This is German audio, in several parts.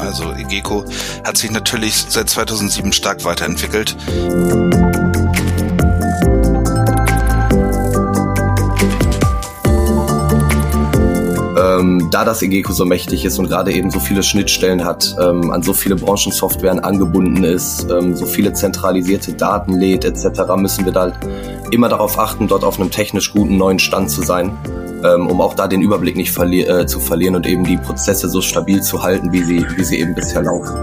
Also Egeco hat sich natürlich seit 2007 stark weiterentwickelt. ähm, da das EGECO so mächtig ist und gerade eben so viele Schnittstellen hat, ähm, an so viele Branchensoftwaren angebunden ist, ähm, so viele zentralisierte Daten lädt etc., müssen wir da halt immer darauf achten, dort auf einem technisch guten neuen Stand zu sein, ähm, um auch da den Überblick nicht verli äh, zu verlieren und eben die Prozesse so stabil zu halten, wie sie, wie sie eben bisher laufen.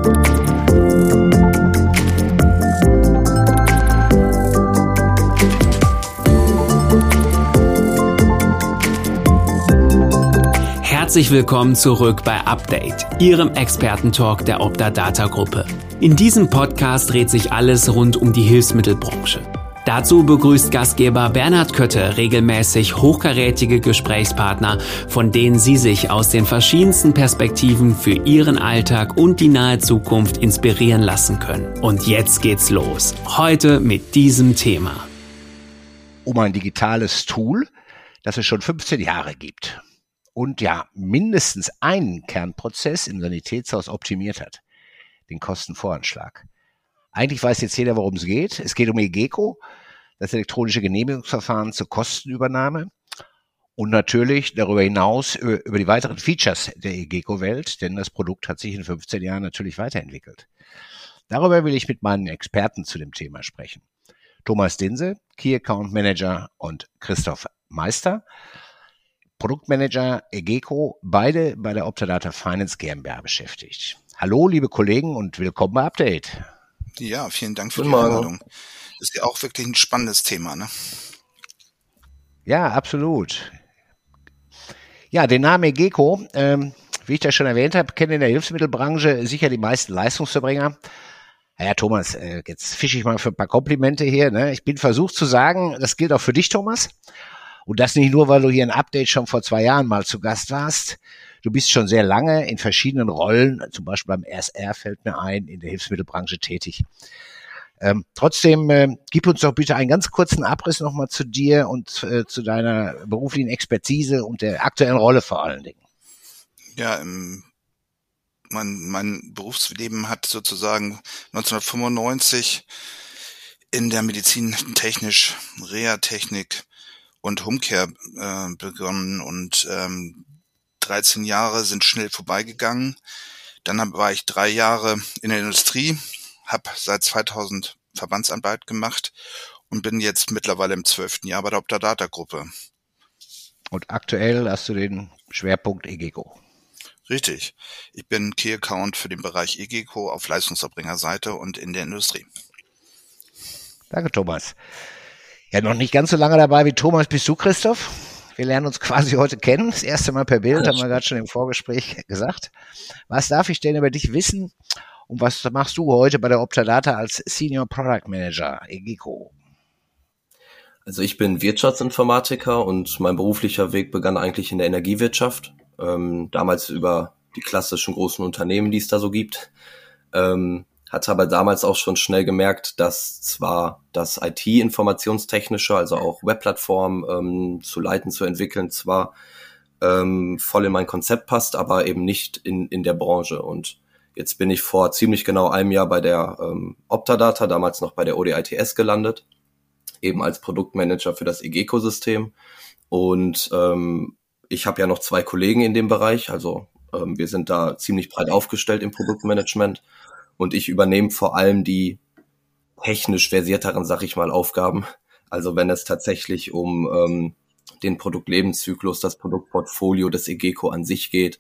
Herzlich willkommen zurück bei Update, Ihrem Expertentalk der Opta Data Gruppe. In diesem Podcast dreht sich alles rund um die Hilfsmittelbranche. Dazu begrüßt Gastgeber Bernhard Kötte regelmäßig hochkarätige Gesprächspartner, von denen Sie sich aus den verschiedensten Perspektiven für Ihren Alltag und die nahe Zukunft inspirieren lassen können. Und jetzt geht's los. Heute mit diesem Thema. Um ein digitales Tool, das es schon 15 Jahre gibt und ja mindestens einen Kernprozess im Sanitätshaus optimiert hat, den Kostenvoranschlag. Eigentlich weiß jetzt jeder, worum es geht. Es geht um EGECO, das elektronische Genehmigungsverfahren zur Kostenübernahme und natürlich darüber hinaus über, die weiteren Features der EGECO-Welt, denn das Produkt hat sich in 15 Jahren natürlich weiterentwickelt. Darüber will ich mit meinen Experten zu dem Thema sprechen. Thomas Dinse, Key Account Manager und Christoph Meister, Produktmanager EGECO, beide bei der Optadata Finance GmbH beschäftigt. Hallo, liebe Kollegen und willkommen bei Update. Ja, vielen Dank für Guten die Einladung. Ist ja auch wirklich ein spannendes Thema, ne? Ja, absolut. Ja, den Namen EGECO, ähm, wie ich das schon erwähnt habe, kennen in der Hilfsmittelbranche sicher die meisten Leistungsverbringer. Naja, Thomas, äh, jetzt fische ich mal für ein paar Komplimente hier. Ne? Ich bin versucht zu sagen, das gilt auch für dich, Thomas. Und das nicht nur, weil du hier ein Update schon vor zwei Jahren mal zu Gast warst. Du bist schon sehr lange in verschiedenen Rollen, zum Beispiel beim RSR fällt mir ein, in der Hilfsmittelbranche tätig. Ähm, trotzdem, äh, gib uns doch bitte einen ganz kurzen Abriss nochmal zu dir und äh, zu deiner beruflichen Expertise und der aktuellen Rolle vor allen Dingen. Ja, ähm, mein, mein Berufsleben hat sozusagen 1995 in der Medizin technisch, Reha-Technik, und Homecare äh, begonnen und ähm, 13 Jahre sind schnell vorbeigegangen. Dann war ich drei Jahre in der Industrie, habe seit 2000 Verbandsanwalt gemacht und bin jetzt mittlerweile im zwölften Jahr bei der Optadata Gruppe. Und aktuell hast du den Schwerpunkt EGECO. Richtig. Ich bin Key Account für den Bereich EGECO auf Leistungserbringerseite und in der Industrie. Danke, Thomas. Ja, noch nicht ganz so lange dabei wie Thomas bist du, Christoph. Wir lernen uns quasi heute kennen. Das erste Mal per Bild, haben wir gerade schon im Vorgespräch gesagt. Was darf ich denn über dich wissen? Und was machst du heute bei der Optadata als Senior Product Manager, EGICO? Also ich bin Wirtschaftsinformatiker und mein beruflicher Weg begann eigentlich in der Energiewirtschaft. Ähm, damals über die klassischen großen Unternehmen, die es da so gibt. Ähm, hatte aber damals auch schon schnell gemerkt, dass zwar das IT-informationstechnische, also auch Webplattformen ähm, zu leiten, zu entwickeln, zwar ähm, voll in mein Konzept passt, aber eben nicht in, in der Branche. Und jetzt bin ich vor ziemlich genau einem Jahr bei der ähm, Optadata, damals noch bei der ODITS gelandet, eben als Produktmanager für das EG-Ökosystem. Und ähm, ich habe ja noch zwei Kollegen in dem Bereich, also ähm, wir sind da ziemlich breit aufgestellt im Produktmanagement und ich übernehme vor allem die technisch versierteren, sag ich mal, Aufgaben. Also wenn es tatsächlich um ähm, den Produktlebenszyklus, das Produktportfolio des EGECO an sich geht.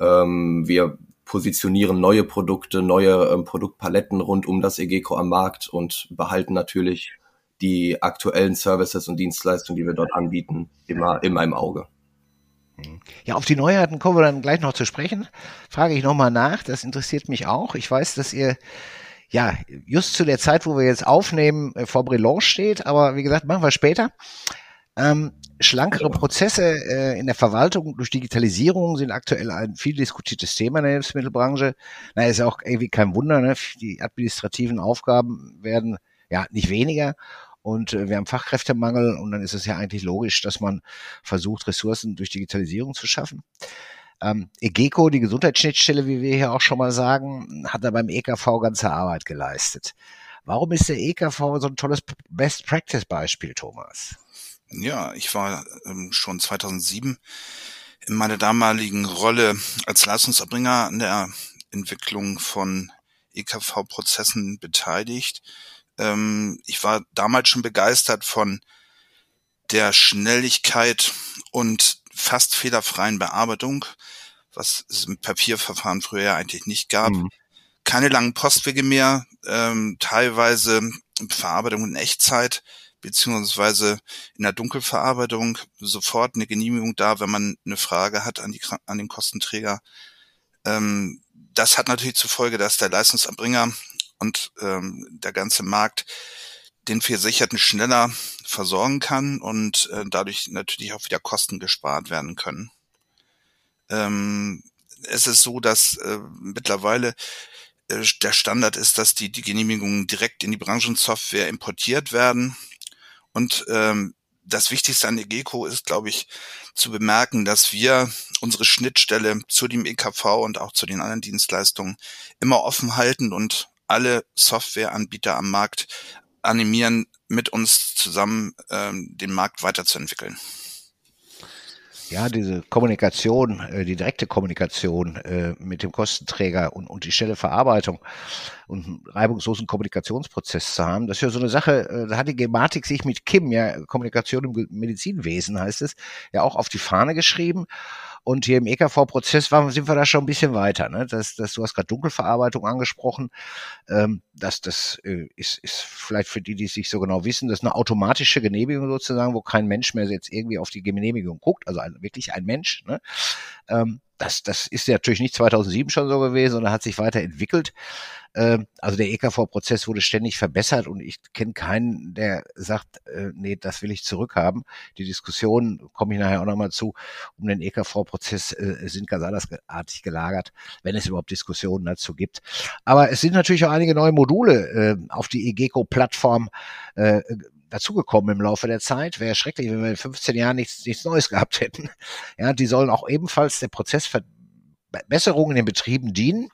Ähm, wir positionieren neue Produkte, neue ähm, Produktpaletten rund um das EGECO am Markt und behalten natürlich die aktuellen Services und Dienstleistungen, die wir dort anbieten, immer, immer im Auge. Ja, auf die Neuheiten kommen wir dann gleich noch zu sprechen. Frage ich nochmal nach, das interessiert mich auch. Ich weiß, dass ihr ja just zu der Zeit, wo wir jetzt aufnehmen, äh, vor Brilon steht, aber wie gesagt, machen wir später. Ähm, schlankere Prozesse äh, in der Verwaltung durch Digitalisierung sind aktuell ein viel diskutiertes Thema in der Hilfsmittelbranche. Na, ist auch irgendwie kein Wunder, ne? Die administrativen Aufgaben werden ja nicht weniger und äh, wir haben Fachkräftemangel und dann ist es ja eigentlich logisch, dass man versucht, Ressourcen durch Digitalisierung zu schaffen. Ähm, EGECO, die Gesundheitsschnittstelle, wie wir hier auch schon mal sagen, hat da beim EKV ganze Arbeit geleistet. Warum ist der EKV so ein tolles Best-Practice-Beispiel, Thomas? Ja, ich war ähm, schon 2007 in meiner damaligen Rolle als Leistungserbringer an der Entwicklung von EKV-Prozessen beteiligt. Ähm, ich war damals schon begeistert von der Schnelligkeit und fast fehlerfreien Bearbeitung, was es im Papierverfahren früher eigentlich nicht gab. Mhm. Keine langen Postwege mehr, ähm, teilweise Verarbeitung in Echtzeit, beziehungsweise in der Dunkelverarbeitung sofort eine Genehmigung da, wenn man eine Frage hat an, die, an den Kostenträger. Ähm, das hat natürlich zur Folge, dass der Leistungserbringer und ähm, der ganze Markt den Versicherten schneller versorgen kann und äh, dadurch natürlich auch wieder Kosten gespart werden können. Ähm, es ist so, dass äh, mittlerweile äh, der Standard ist, dass die, die Genehmigungen direkt in die Branchensoftware importiert werden. Und ähm, das Wichtigste an EGECO ist, glaube ich, zu bemerken, dass wir unsere Schnittstelle zu dem EKV und auch zu den anderen Dienstleistungen immer offen halten und alle Softwareanbieter am Markt animieren, mit uns zusammen ähm, den Markt weiterzuentwickeln. Ja, diese Kommunikation, äh, die direkte Kommunikation äh, mit dem Kostenträger und, und die schnelle Verarbeitung und einen reibungslosen Kommunikationsprozess zu haben, das ist ja so eine Sache, äh, da hat die Gematik sich mit Kim, ja, Kommunikation im Medizinwesen heißt es, ja auch auf die Fahne geschrieben. Und hier im EKV-Prozess sind wir da schon ein bisschen weiter. Ne? Das, das, du hast gerade Dunkelverarbeitung angesprochen. Ähm, das das äh, ist, ist vielleicht für die, die es nicht so genau wissen, das ist eine automatische Genehmigung sozusagen, wo kein Mensch mehr jetzt irgendwie auf die Genehmigung guckt, also ein, wirklich ein Mensch. Ne? Ähm, das, das ist natürlich nicht 2007 schon so gewesen, sondern hat sich weiterentwickelt. Ähm, also der EKV-Prozess wurde ständig verbessert und ich kenne keinen, der sagt, äh, nee, das will ich zurückhaben. Die Diskussionen, komme ich nachher auch nochmal zu, um den EKV-Prozess äh, sind ganz andersartig gelagert, wenn es überhaupt Diskussionen dazu gibt. Aber es sind natürlich auch einige neue Module äh, auf die EGECO-Plattform dazugekommen im Laufe der Zeit. Wäre schrecklich, wenn wir in 15 Jahren nichts, nichts Neues gehabt hätten. Ja, die sollen auch ebenfalls der Prozessverbesserung in den Betrieben dienen.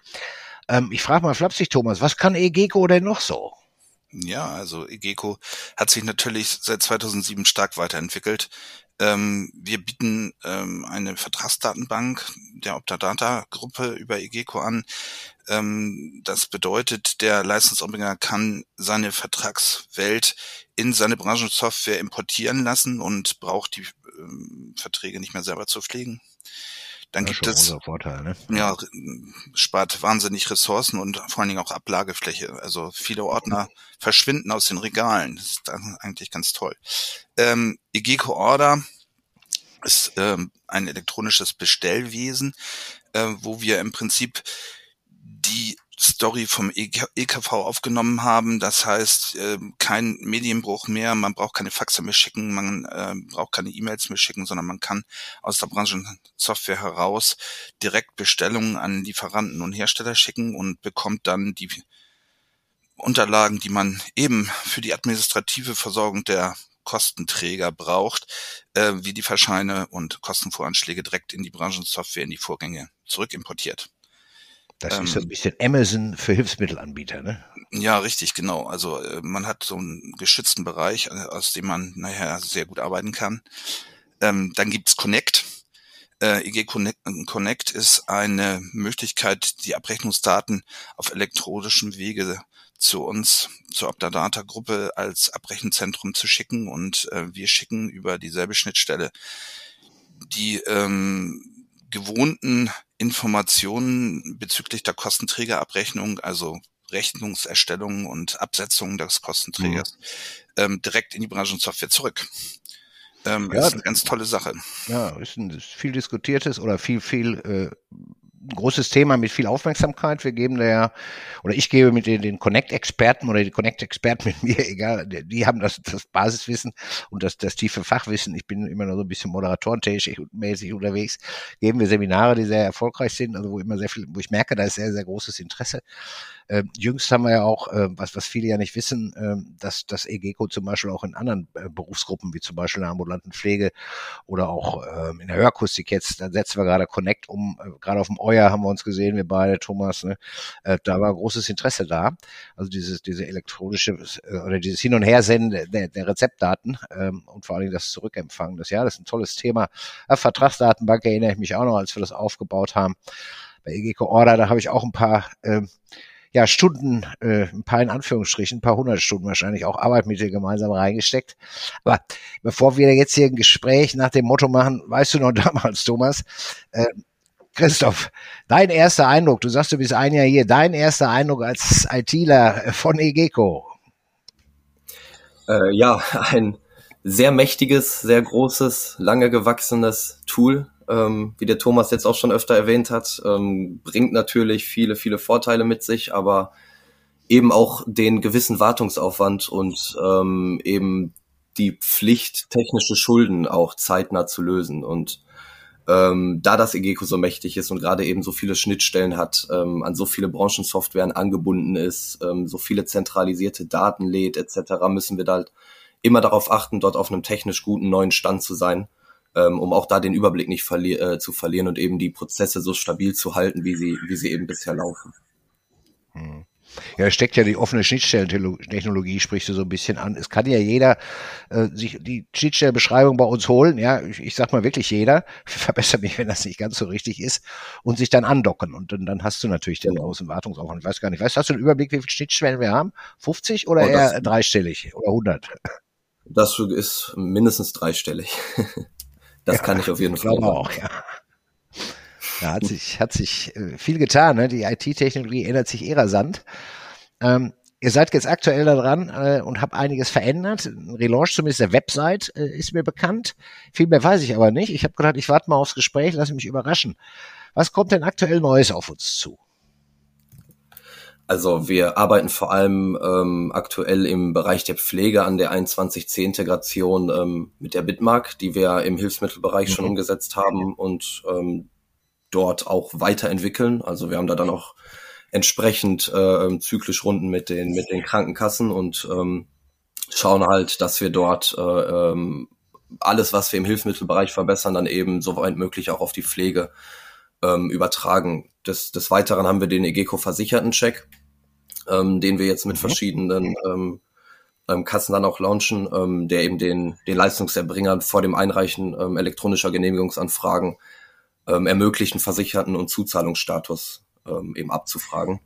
Ähm, ich frage mal flapsig, Thomas, was kann EGECO denn noch so? Ja, also EGECO hat sich natürlich seit 2007 stark weiterentwickelt. Ähm, wir bieten ähm, eine Vertragsdatenbank der Optadata-Gruppe über EGECO an. Ähm, das bedeutet, der Leistungserbringer kann seine Vertragswelt in seine Branchensoftware importieren lassen und braucht die ähm, Verträge nicht mehr selber zu pflegen. Dann ja, gibt es Vorteil, ne? ja spart wahnsinnig Ressourcen und vor allen Dingen auch Ablagefläche. Also viele Ordner verschwinden aus den Regalen. Das ist eigentlich ganz toll. Ähm, Egeco Order ist ähm, ein elektronisches Bestellwesen, äh, wo wir im Prinzip die Story vom EKV aufgenommen haben. Das heißt, äh, kein Medienbruch mehr, man braucht keine Faxe mehr schicken, man äh, braucht keine E-Mails mehr schicken, sondern man kann aus der Branchensoftware heraus direkt Bestellungen an Lieferanten und Hersteller schicken und bekommt dann die Unterlagen, die man eben für die administrative Versorgung der Kostenträger braucht, äh, wie die Verscheine und Kostenvoranschläge direkt in die Branchensoftware, in die Vorgänge zurückimportiert. Das ähm, ist so ein bisschen Amazon für Hilfsmittelanbieter, ne? Ja, richtig, genau. Also äh, man hat so einen geschützten Bereich, äh, aus dem man nachher sehr gut arbeiten kann. Ähm, dann gibt's Connect. Äh, EG Connect, Connect ist eine Möglichkeit, die Abrechnungsdaten auf elektronischem Wege zu uns, zur Optadata-Gruppe als Abrechenzentrum zu schicken und äh, wir schicken über dieselbe Schnittstelle die ähm, gewohnten Informationen bezüglich der Kostenträgerabrechnung, also Rechnungserstellung und Absetzung des Kostenträgers, mhm. ähm, direkt in die Branchensoftware zurück. Ähm, ja, das ist eine ganz tolle Sache. Ja, ist ein viel diskutiertes oder viel, viel äh, großes Thema mit viel Aufmerksamkeit. Wir geben der, oder ich gebe mit den, den Connect-Experten oder die Connect-Experten mit mir, egal, die, haben das, das Basiswissen und das, das tiefe Fachwissen. Ich bin immer noch so ein bisschen moderatorenmäßig unterwegs. Geben wir Seminare, die sehr erfolgreich sind, also wo immer sehr viel, wo ich merke, da ist sehr, sehr großes Interesse. Äh, jüngst haben wir ja auch, äh, was, was viele ja nicht wissen, äh, dass das EGECO zum Beispiel auch in anderen äh, Berufsgruppen, wie zum Beispiel in der ambulanten Pflege oder auch äh, in der Hörakustik jetzt, da setzen wir gerade Connect um, äh, gerade auf dem Euer haben wir uns gesehen, wir beide, Thomas, ne? äh, da war großes Interesse da. Also dieses, diese elektronische oder dieses Hin- und Hersenden der, der Rezeptdaten ähm, und vor allen Dingen das Zurückempfangen. Das, ja, das ist ein tolles Thema. Ja, Vertragsdatenbank erinnere ich mich auch noch, als wir das aufgebaut haben bei EGECO Order, da habe ich auch ein paar ähm, ja, Stunden, äh, ein paar in Anführungsstrichen, ein paar hundert Stunden wahrscheinlich auch Arbeit mit dir gemeinsam reingesteckt. Aber bevor wir jetzt hier ein Gespräch nach dem Motto machen, weißt du noch damals, Thomas, äh, Christoph, dein erster Eindruck, du sagst, du bist ein Jahr hier, dein erster Eindruck als ITler von EGECO? Äh, ja, ein sehr mächtiges, sehr großes, lange gewachsenes Tool, ähm, wie der Thomas jetzt auch schon öfter erwähnt hat, ähm, bringt natürlich viele, viele Vorteile mit sich, aber eben auch den gewissen Wartungsaufwand und ähm, eben die Pflicht, technische Schulden auch zeitnah zu lösen. Und ähm, da das EGECO so mächtig ist und gerade eben so viele Schnittstellen hat, ähm, an so viele Branchensoftwaren angebunden ist, ähm, so viele zentralisierte Daten lädt etc., müssen wir da halt immer darauf achten, dort auf einem technisch guten neuen Stand zu sein ähm, um auch da den Überblick nicht verli äh, zu verlieren und eben die Prozesse so stabil zu halten, wie sie, wie sie eben bisher laufen. Hm. Ja, es steckt ja die offene Schnittstellentechnologie, sprichst du so ein bisschen an. Es kann ja jeder äh, sich die Schnittstellenbeschreibung bei uns holen, ja, ich, ich sag mal wirklich jeder, verbessere mich, wenn das nicht ganz so richtig ist, und sich dann andocken. Und dann, dann hast du natürlich den genau. großen Wartungsaufwand. Ich weiß gar nicht, weißt hast du einen Überblick, wie viele Schnittstellen wir haben? 50 oder oh, eher dreistellig oder 100? Das ist mindestens dreistellig. Das ja, kann ich auf jeden Fall. Auch, ja. Da hat sich, hat sich äh, viel getan. Ne? Die IT-Technologie ändert sich eher rasant. Ähm, ihr seid jetzt aktuell da dran äh, und habt einiges verändert. Ein Relaunch zumindest der Website äh, ist mir bekannt. Viel mehr weiß ich aber nicht. Ich habe gedacht, ich warte mal aufs Gespräch, lasse mich überraschen. Was kommt denn aktuell Neues auf uns zu? Also wir arbeiten vor allem ähm, aktuell im Bereich der Pflege an der 21C-Integration ähm, mit der Bitmark, die wir im Hilfsmittelbereich mhm. schon umgesetzt haben und ähm, dort auch weiterentwickeln. Also wir haben da dann auch entsprechend äh, zyklisch Runden mit den mit den Krankenkassen und ähm, schauen halt, dass wir dort äh, ähm, alles, was wir im Hilfsmittelbereich verbessern, dann eben soweit möglich auch auf die Pflege ähm, übertragen. Des, des Weiteren haben wir den EGECO-Versicherten-Check, ähm, den wir jetzt mit mhm. verschiedenen ähm, ähm, Kassen dann auch launchen, ähm, der eben den, den Leistungserbringern vor dem Einreichen ähm, elektronischer Genehmigungsanfragen ähm, ermöglichen, Versicherten und Zuzahlungsstatus ähm, eben abzufragen.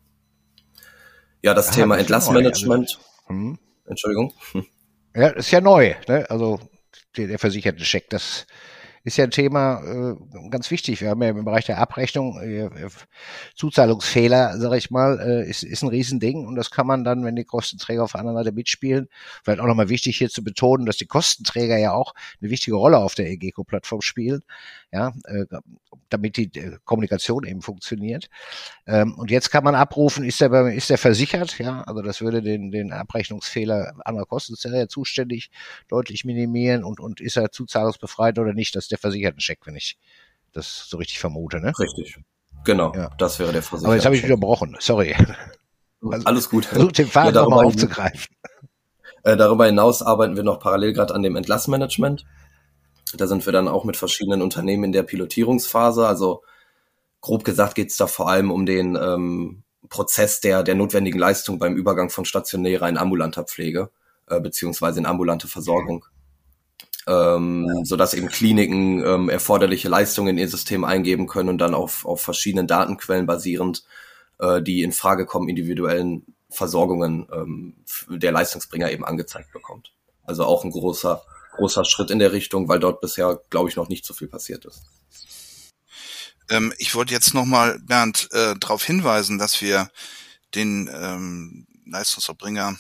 Ja, das ja, Thema Entlassmanagement. Also, hm. Entschuldigung. Ja, ist ja neu, ne? Also der, der versicherte Check, das ist ja ein Thema äh, ganz wichtig. Wir haben ja im Bereich der Abrechnung äh, Zuzahlungsfehler, sage ich mal, äh, ist, ist ein Riesending und das kann man dann, wenn die Kostenträger auf der anderen Seite mitspielen, vielleicht auch nochmal wichtig hier zu betonen, dass die Kostenträger ja auch eine wichtige Rolle auf der EGECO-Plattform spielen, ja, äh, damit die äh, Kommunikation eben funktioniert. Ähm, und jetzt kann man abrufen, ist der, ist der versichert, ja, also das würde den, den Abrechnungsfehler anderer Kostenträger zuständig deutlich minimieren und, und ist er zuzahlungsbefreit oder nicht, das der Versichertencheck, wenn ich das so richtig vermute, ne? Richtig. Genau, ja. das wäre der Versicherten. Aber jetzt habe ich wieder gebrochen, sorry. Also, Alles gut. Versucht den Faden ja, nochmal aufzugreifen. Äh, darüber hinaus arbeiten wir noch parallel gerade an dem Entlassmanagement. Da sind wir dann auch mit verschiedenen Unternehmen in der Pilotierungsphase. Also grob gesagt geht es da vor allem um den ähm, Prozess der, der notwendigen Leistung beim Übergang von stationärer in ambulanter Pflege äh, beziehungsweise in ambulante Versorgung ähm, ja. so dass eben Kliniken ähm, erforderliche Leistungen in ihr System eingeben können und dann auf, auf verschiedenen Datenquellen basierend, äh, die in Frage kommen, individuellen Versorgungen ähm, der Leistungsbringer eben angezeigt bekommt. Also auch ein großer, großer Schritt in der Richtung, weil dort bisher, glaube ich, noch nicht so viel passiert ist. Ähm, ich wollte jetzt nochmal, Bernd, äh, darauf hinweisen, dass wir den ähm, Leistungserbringer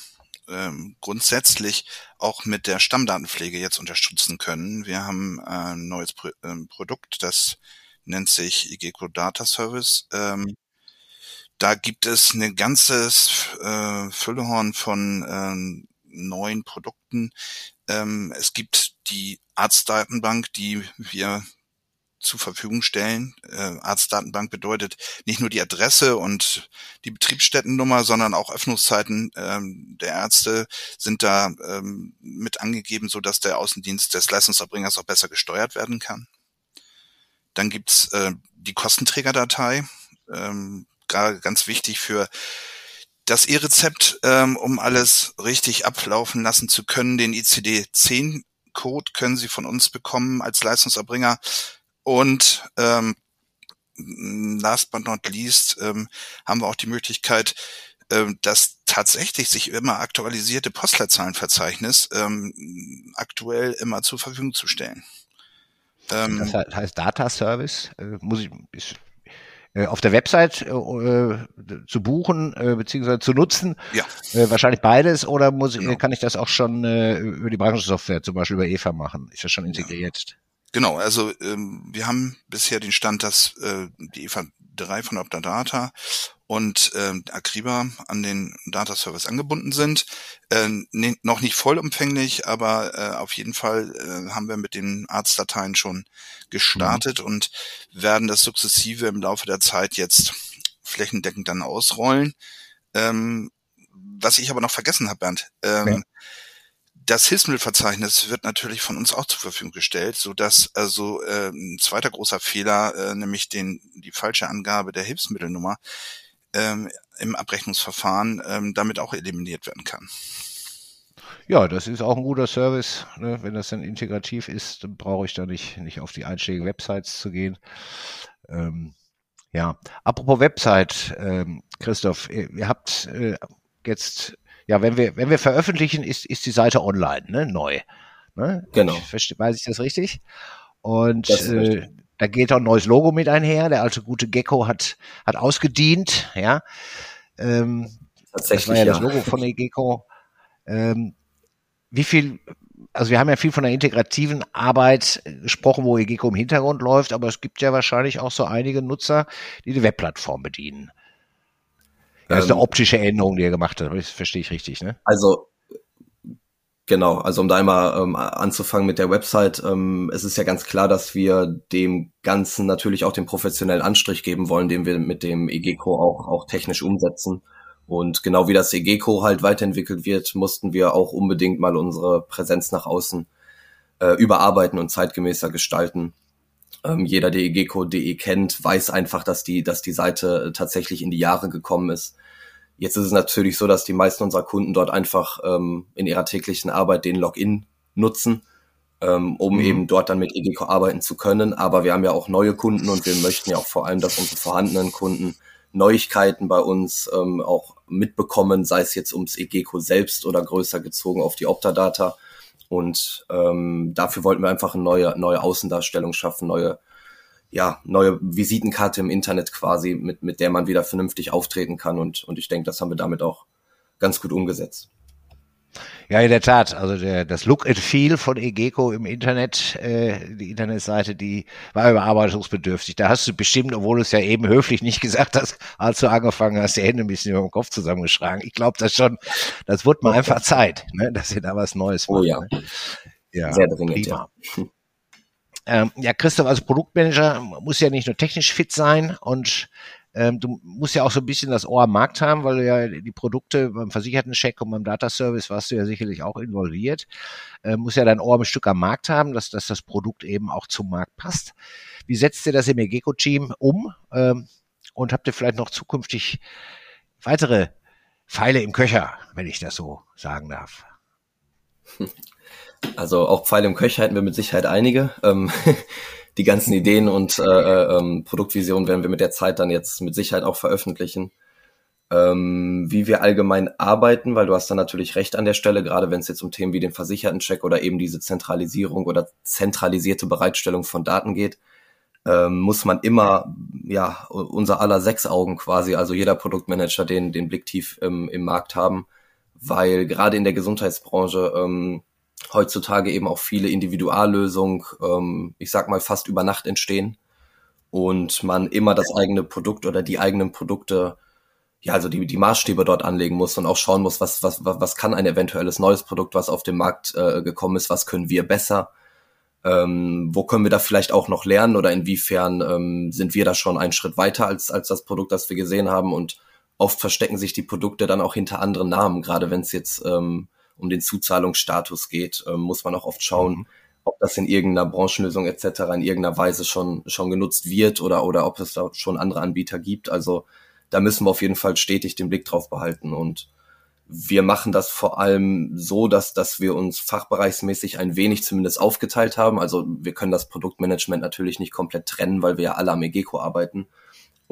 ähm, grundsätzlich auch mit der Stammdatenpflege jetzt unterstützen können. Wir haben ein neues Pro ähm, Produkt, das nennt sich IGECO Data Service. Ähm, da gibt es eine ganzes äh, Füllehorn von ähm, neuen Produkten. Ähm, es gibt die Arztdatenbank, die wir zur Verfügung stellen. Äh, Arztdatenbank bedeutet nicht nur die Adresse und die Betriebsstättennummer, sondern auch Öffnungszeiten ähm, der Ärzte sind da ähm, mit angegeben, so dass der Außendienst des Leistungserbringers auch besser gesteuert werden kann. Dann gibt's äh, die Kostenträgerdatei, ähm, ganz wichtig für das E-Rezept, ähm, um alles richtig ablaufen lassen zu können. Den ICD-10-Code können Sie von uns bekommen als Leistungserbringer. Und ähm, last but not least ähm, haben wir auch die Möglichkeit, ähm, das tatsächlich sich immer aktualisierte Postleitzahlenverzeichnis ähm, aktuell immer zur Verfügung zu stellen. Ähm, das heißt Data Service, äh, muss ich, ist, auf der Website äh, äh zu buchen äh, bzw. zu nutzen. Ja. Äh, wahrscheinlich beides oder muss genau. kann ich das auch schon äh, über die Branchensoftware, zum Beispiel über EVA machen? Ist das schon integriert? Ja. Genau, also ähm, wir haben bisher den Stand, dass äh, die EVA 3 von Optadata und äh, Akriba an den Data Service angebunden sind. Äh, ne, noch nicht vollumfänglich, aber äh, auf jeden Fall äh, haben wir mit den Arztdateien schon gestartet mhm. und werden das sukzessive im Laufe der Zeit jetzt flächendeckend dann ausrollen. Ähm, was ich aber noch vergessen habe, Bernd, ähm, ja das Hilfsmittelverzeichnis wird natürlich von uns auch zur Verfügung gestellt, so dass also äh, ein zweiter großer Fehler, äh, nämlich den die falsche Angabe der Hilfsmittelnummer ähm, im Abrechnungsverfahren ähm, damit auch eliminiert werden kann. Ja, das ist auch ein guter Service. Ne? Wenn das dann integrativ ist, dann brauche ich da nicht, nicht auf die einschlägigen Websites zu gehen. Ähm, ja, apropos Website, ähm, Christoph, ihr habt äh, jetzt ja, wenn wir, wenn wir veröffentlichen, ist, ist die Seite online, ne, neu. Ne? Genau. Ich, weiß ich das richtig? Und äh, da geht auch ein neues Logo mit einher. Der alte gute Gecko hat, hat ausgedient, ja. Ähm, Tatsächlich, das war ja, ja, das Logo von der Gecko. Ähm, wie viel, also wir haben ja viel von der integrativen Arbeit gesprochen, wo Gecko im Hintergrund läuft, aber es gibt ja wahrscheinlich auch so einige Nutzer, die die Webplattform bedienen. Das ist eine ähm, optische Änderung, die er gemacht hat. Das verstehe ich richtig, ne? Also Genau, also um da einmal ähm, anzufangen mit der Website, ähm, es ist ja ganz klar, dass wir dem Ganzen natürlich auch den professionellen Anstrich geben wollen, den wir mit dem EGCO auch, auch technisch umsetzen. Und genau wie das EGCO halt weiterentwickelt wird, mussten wir auch unbedingt mal unsere Präsenz nach außen äh, überarbeiten und zeitgemäßer gestalten. Ähm, jeder, der EGCO.de kennt, weiß einfach, dass die, dass die Seite tatsächlich in die Jahre gekommen ist Jetzt ist es natürlich so, dass die meisten unserer Kunden dort einfach ähm, in ihrer täglichen Arbeit den Login nutzen, ähm, um mhm. eben dort dann mit EGCO arbeiten zu können. Aber wir haben ja auch neue Kunden und wir möchten ja auch vor allem, dass unsere vorhandenen Kunden Neuigkeiten bei uns ähm, auch mitbekommen, sei es jetzt ums EGCO selbst oder größer gezogen auf die Optadata. Und ähm, dafür wollten wir einfach eine neue, neue Außendarstellung schaffen, neue ja, neue Visitenkarte im Internet quasi, mit, mit der man wieder vernünftig auftreten kann. Und, und ich denke, das haben wir damit auch ganz gut umgesetzt. Ja, in der Tat. Also der, das Look and Feel von Egeco im Internet, äh, die Internetseite, die war überarbeitungsbedürftig. Da hast du bestimmt, obwohl du es ja eben höflich nicht gesagt hast, als du angefangen hast, die Hände ein bisschen über den Kopf zusammengeschlagen. Ich glaube das schon, das wird mal einfach Zeit, ne, dass ihr da was Neues oh macht. Oh ja. Ne? ja. Sehr dringend, prima. ja. Ähm, ja, Christoph, als Produktmanager muss ja nicht nur technisch fit sein und ähm, du musst ja auch so ein bisschen das Ohr am Markt haben, weil du ja die Produkte beim Versicherten-Check und beim Data-Service warst du ja sicherlich auch involviert. Ähm, muss ja dein Ohr ein Stück am Markt haben, dass, dass das Produkt eben auch zum Markt passt. Wie setzt ihr das im Egeco-Team um? Ähm, und habt ihr vielleicht noch zukünftig weitere Pfeile im Köcher, wenn ich das so sagen darf? Also auch Pfeile im Köcher hätten wir mit Sicherheit einige. Ähm, die ganzen Ideen und äh, äh, ähm, Produktvisionen werden wir mit der Zeit dann jetzt mit Sicherheit auch veröffentlichen. Ähm, wie wir allgemein arbeiten, weil du hast da natürlich recht an der Stelle, gerade wenn es jetzt um Themen wie den Versicherten-Check oder eben diese Zentralisierung oder zentralisierte Bereitstellung von Daten geht, ähm, muss man immer, ja, unser aller sechs Augen quasi, also jeder Produktmanager den, den Blick tief im, im Markt haben, weil gerade in der Gesundheitsbranche ähm, heutzutage eben auch viele Individuallösungen, ähm, ich sag mal, fast über Nacht entstehen und man immer das eigene Produkt oder die eigenen Produkte, ja, also die, die Maßstäbe dort anlegen muss und auch schauen muss, was, was, was kann ein eventuelles neues Produkt, was auf den Markt äh, gekommen ist, was können wir besser. Ähm, wo können wir da vielleicht auch noch lernen oder inwiefern ähm, sind wir da schon einen Schritt weiter als, als das Produkt, das wir gesehen haben? Und oft verstecken sich die Produkte dann auch hinter anderen Namen, gerade wenn es jetzt ähm, um den Zuzahlungsstatus geht, ähm, muss man auch oft schauen, mhm. ob das in irgendeiner Branchenlösung etc. in irgendeiner Weise schon, schon genutzt wird oder, oder ob es da schon andere Anbieter gibt. Also da müssen wir auf jeden Fall stetig den Blick drauf behalten und wir machen das vor allem so, dass, dass wir uns fachbereichsmäßig ein wenig zumindest aufgeteilt haben. Also wir können das Produktmanagement natürlich nicht komplett trennen, weil wir ja alle am Egeco arbeiten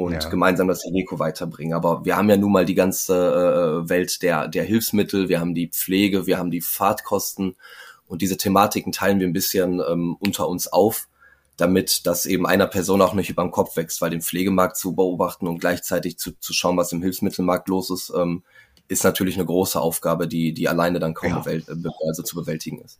und ja. gemeinsam das Egeco weiterbringen. Aber wir haben ja nun mal die ganze äh, Welt der, der Hilfsmittel, wir haben die Pflege, wir haben die Fahrtkosten und diese Thematiken teilen wir ein bisschen ähm, unter uns auf, damit das eben einer Person auch nicht über den Kopf wächst, weil den Pflegemarkt zu beobachten und gleichzeitig zu, zu schauen, was im Hilfsmittelmarkt los ist, ähm, ist natürlich eine große Aufgabe, die, die alleine dann kaum ja. Also zu bewältigen ist.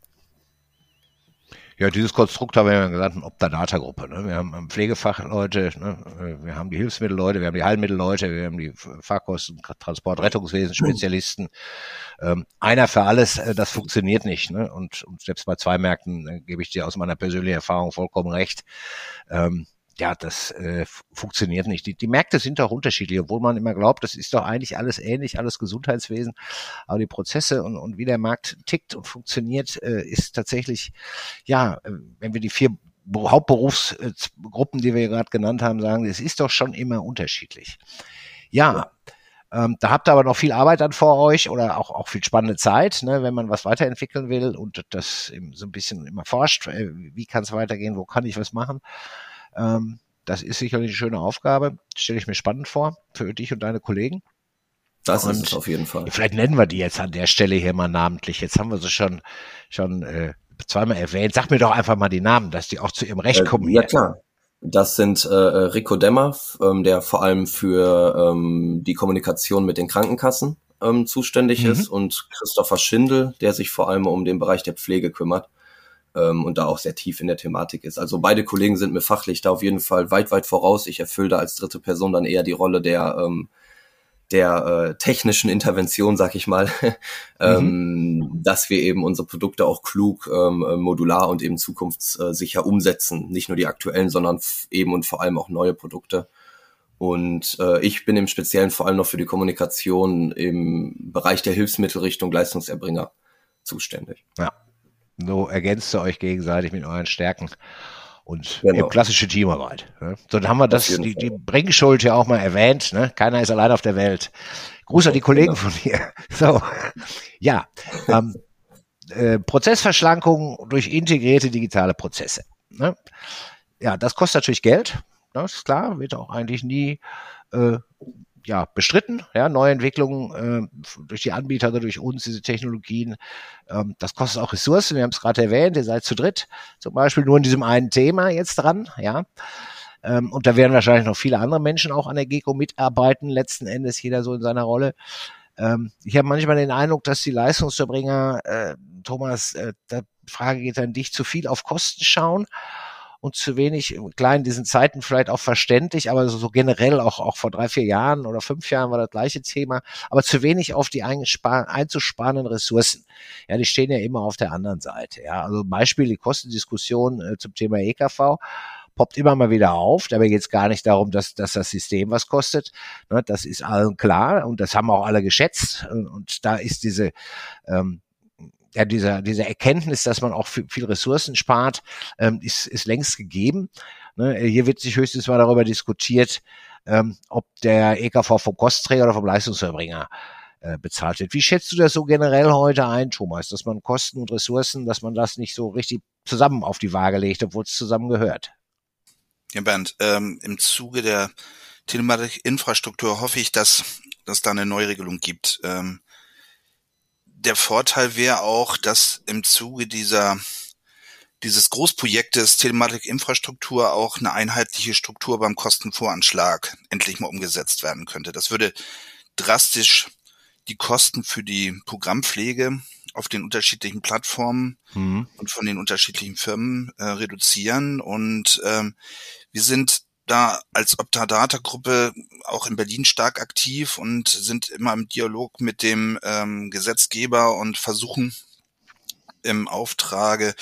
Ja, dieses Konstrukt haben wir ja gesagt, eine Optadata-Gruppe. Ne? Wir haben Pflegefachleute, ne? wir haben die Hilfsmittelleute, wir haben die Heilmittelleute, wir haben die Fahrkosten, Transport, Rettungswesen, Spezialisten. Ähm, einer für alles, äh, das funktioniert nicht. Ne? Und, und selbst bei zwei Märkten äh, gebe ich dir aus meiner persönlichen Erfahrung vollkommen recht. Ähm, ja, das äh, funktioniert nicht. Die, die Märkte sind doch unterschiedlich, obwohl man immer glaubt, das ist doch eigentlich alles ähnlich, alles Gesundheitswesen. Aber die Prozesse und, und wie der Markt tickt und funktioniert, äh, ist tatsächlich, ja, äh, wenn wir die vier Hauptberufsgruppen, die wir gerade genannt haben, sagen, es ist doch schon immer unterschiedlich. Ja, ähm, da habt ihr aber noch viel Arbeit dann vor euch oder auch, auch viel spannende Zeit, ne, wenn man was weiterentwickeln will und das so ein bisschen immer forscht, äh, wie kann es weitergehen, wo kann ich was machen. Ähm, das ist sicherlich eine schöne Aufgabe. Stelle ich mir spannend vor für dich und deine Kollegen. Das und ist es auf jeden Fall. Vielleicht nennen wir die jetzt an der Stelle hier mal namentlich. Jetzt haben wir sie schon, schon äh, zweimal erwähnt. Sag mir doch einfach mal die Namen, dass die auch zu ihrem Recht äh, kommen. Äh, ja, klar. Das sind äh, Rico Demmer, ähm, der vor allem für ähm, die Kommunikation mit den Krankenkassen ähm, zuständig mhm. ist, und Christopher Schindel, der sich vor allem um den Bereich der Pflege kümmert ähm, und da auch sehr tief in der Thematik ist. Also beide Kollegen sind mir fachlich da auf jeden Fall weit, weit voraus. Ich erfülle da als dritte Person dann eher die Rolle der ähm, der äh, technischen Intervention, sag ich mal, ähm, mhm. dass wir eben unsere Produkte auch klug, ähm, äh, modular und eben zukunftssicher umsetzen. Nicht nur die aktuellen, sondern eben und vor allem auch neue Produkte. Und äh, ich bin im Speziellen vor allem noch für die Kommunikation im Bereich der Hilfsmittelrichtung Leistungserbringer zuständig. Ja, so ergänzt ihr euch gegenseitig mit euren Stärken und genau. klassische Teamarbeit. Ne? So, dann haben wir das, die, die Bringschuld ja auch mal erwähnt. Ne? Keiner ist allein auf der Welt. Gruß an die Kollegen genau. von mir. So, ja. Ähm, äh, Prozessverschlankung durch integrierte digitale Prozesse. Ne? Ja, das kostet natürlich Geld. Das ist klar, wird auch eigentlich nie äh, ja, bestritten. Ja, Neuentwicklungen äh, durch die Anbieter oder durch uns, diese Technologien, ähm, das kostet auch Ressourcen. Wir haben es gerade erwähnt, ihr seid zu dritt, zum Beispiel nur in diesem einen Thema jetzt dran, ja. Ähm, und da werden wahrscheinlich noch viele andere Menschen auch an der GECO mitarbeiten, letzten Endes jeder so in seiner Rolle. Ähm, ich habe manchmal den Eindruck, dass die Leistungserbringer, äh, Thomas, äh, der Frage geht an dich, zu viel auf Kosten schauen und zu wenig, klar in diesen Zeiten vielleicht auch verständlich, aber so, so generell auch, auch vor drei, vier Jahren oder fünf Jahren war das gleiche Thema, aber zu wenig auf die einzusparenden Ressourcen. Ja, die stehen ja immer auf der anderen Seite. Ja, also Beispiel die Kostendiskussion äh, zum Thema EKV poppt immer mal wieder auf. Dabei geht es gar nicht darum, dass, dass das System was kostet. Ne, das ist allen klar und das haben auch alle geschätzt. Und, und da ist diese ähm, ja, dieser, diese Erkenntnis, dass man auch viel Ressourcen spart, ähm, ist, ist längst gegeben. Ne? Hier wird sich höchstens mal darüber diskutiert, ähm, ob der EKV vom Kostenträger oder vom Leistungserbringer äh, bezahlt wird. Wie schätzt du das so generell heute ein, Thomas, dass man Kosten und Ressourcen, dass man das nicht so richtig zusammen auf die Waage legt, obwohl es zusammen gehört? Ja, Bernd, ähm, im Zuge der Telematik-Infrastruktur hoffe ich, dass dass da eine Neuregelung gibt. Ähm, der Vorteil wäre auch, dass im Zuge dieser dieses Großprojektes Telematik-Infrastruktur auch eine einheitliche Struktur beim Kostenvoranschlag endlich mal umgesetzt werden könnte. Das würde drastisch die Kosten für die Programmpflege auf den unterschiedlichen Plattformen mhm. und von den unterschiedlichen Firmen äh, reduzieren. Und ähm, wir sind da als Optadata-Gruppe auch in Berlin stark aktiv und sind immer im Dialog mit dem ähm, Gesetzgeber und versuchen im Auftrage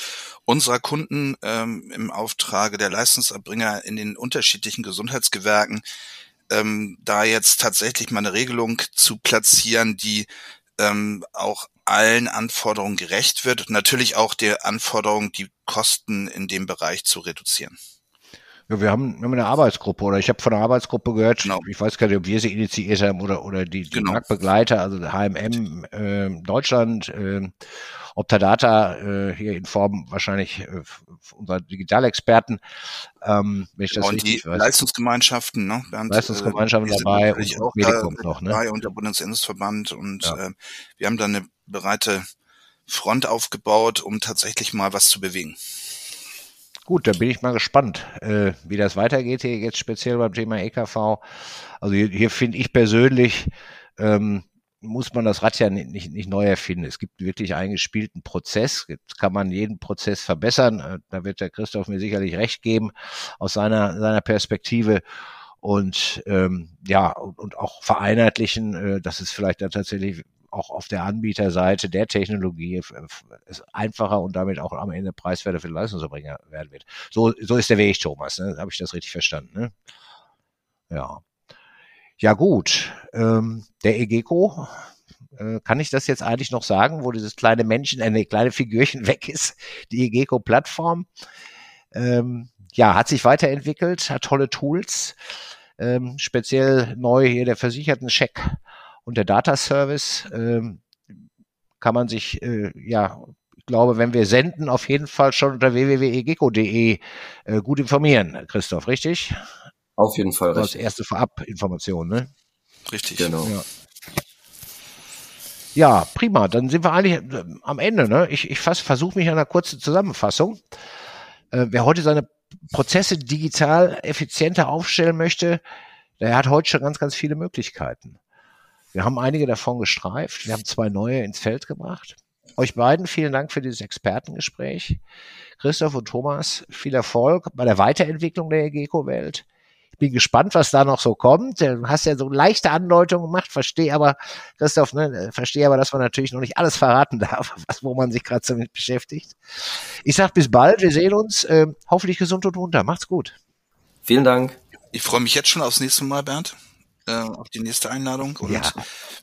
unserer Kunden, ähm, im Auftrage der Leistungserbringer in den unterschiedlichen Gesundheitsgewerken, ähm, da jetzt tatsächlich mal eine Regelung zu platzieren, die ähm, auch allen Anforderungen gerecht wird und natürlich auch der Anforderung, die Kosten in dem Bereich zu reduzieren. Ja, wir haben, wir haben eine Arbeitsgruppe oder ich habe von der Arbeitsgruppe gehört, genau. ich weiß gar nicht, ob wir sie initiiert haben oder, oder die, die genau. Marktbegleiter, also HMM äh, Deutschland, äh, Optadata äh, hier in Form wahrscheinlich äh, unserer Digitalexperten. Ähm, wenn ich das und die weiß. Leistungsgemeinschaften, ne? Bernd, Leistungsgemeinschaften äh, dabei und auch Medikum noch, ne? Dabei und der Bundesinnungsverband und ja. äh, wir haben da eine breite Front aufgebaut, um tatsächlich mal was zu bewegen. Gut, da bin ich mal gespannt, äh, wie das weitergeht hier jetzt speziell beim Thema EKV. Also hier, hier finde ich persönlich, ähm, muss man das Rad ja nicht, nicht, nicht neu erfinden. Es gibt wirklich einen gespielten Prozess. Jetzt kann man jeden Prozess verbessern. Äh, da wird der Christoph mir sicherlich recht geben aus seiner, seiner Perspektive. Und ähm, ja, und, und auch vereinheitlichen, äh, dass es vielleicht dann tatsächlich auch auf der Anbieterseite der Technologie es einfacher und damit auch am Ende preiswerter für den Leistungserbringer werden wird. So, so ist der Weg, Thomas. Ne? Habe ich das richtig verstanden? Ne? Ja. Ja gut, ähm, der EGECO, äh, kann ich das jetzt eigentlich noch sagen, wo dieses kleine Männchen, äh, kleine Figürchen weg ist, die EGECO-Plattform. Ähm, ja, hat sich weiterentwickelt, hat tolle Tools, ähm, speziell neu hier der Versicherten-Check und der Data Service ähm, kann man sich, äh, ja, ich glaube, wenn wir senden, auf jeden Fall schon unter www.egeco.de äh, gut informieren. Christoph, richtig? Auf jeden Fall richtig. Als erste Vorab-Information, ne? Richtig. Genau. Ja. ja. prima. Dann sind wir eigentlich äh, am Ende. Ne? Ich, ich versuche mich an einer kurzen Zusammenfassung. Äh, wer heute seine Prozesse digital effizienter aufstellen möchte, der hat heute schon ganz, ganz viele Möglichkeiten. Wir haben einige davon gestreift. Wir haben zwei neue ins Feld gebracht. Euch beiden vielen Dank für dieses Expertengespräch. Christoph und Thomas, viel Erfolg bei der Weiterentwicklung der EGECO-Welt. Ich bin gespannt, was da noch so kommt. Du hast ja so leichte Andeutungen gemacht, verstehe aber, Christoph, ne, verstehe aber, dass man natürlich noch nicht alles verraten darf, was, wo man sich gerade damit beschäftigt. Ich sag bis bald, wir sehen uns, äh, hoffentlich gesund und munter. Macht's gut. Vielen Dank. Ich freue mich jetzt schon aufs nächste Mal, Bernd äh, auf die nächste Einladung und ja.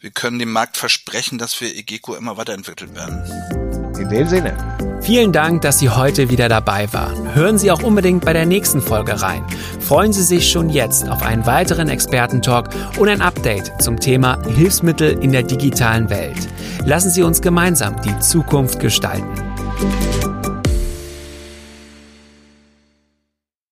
wir können dem Markt versprechen, dass wir EGECO immer weiterentwickelt werden. In dem Sinne. Vielen Dank, dass Sie heute wieder dabei waren. Hören Sie auch unbedingt bei der nächsten Folge rein. Freuen Sie sich schon jetzt auf einen weiteren Expertentalk und ein Update zum Thema Hilfsmittel in der digitalen Welt. Lassen Sie uns gemeinsam die Zukunft gestalten.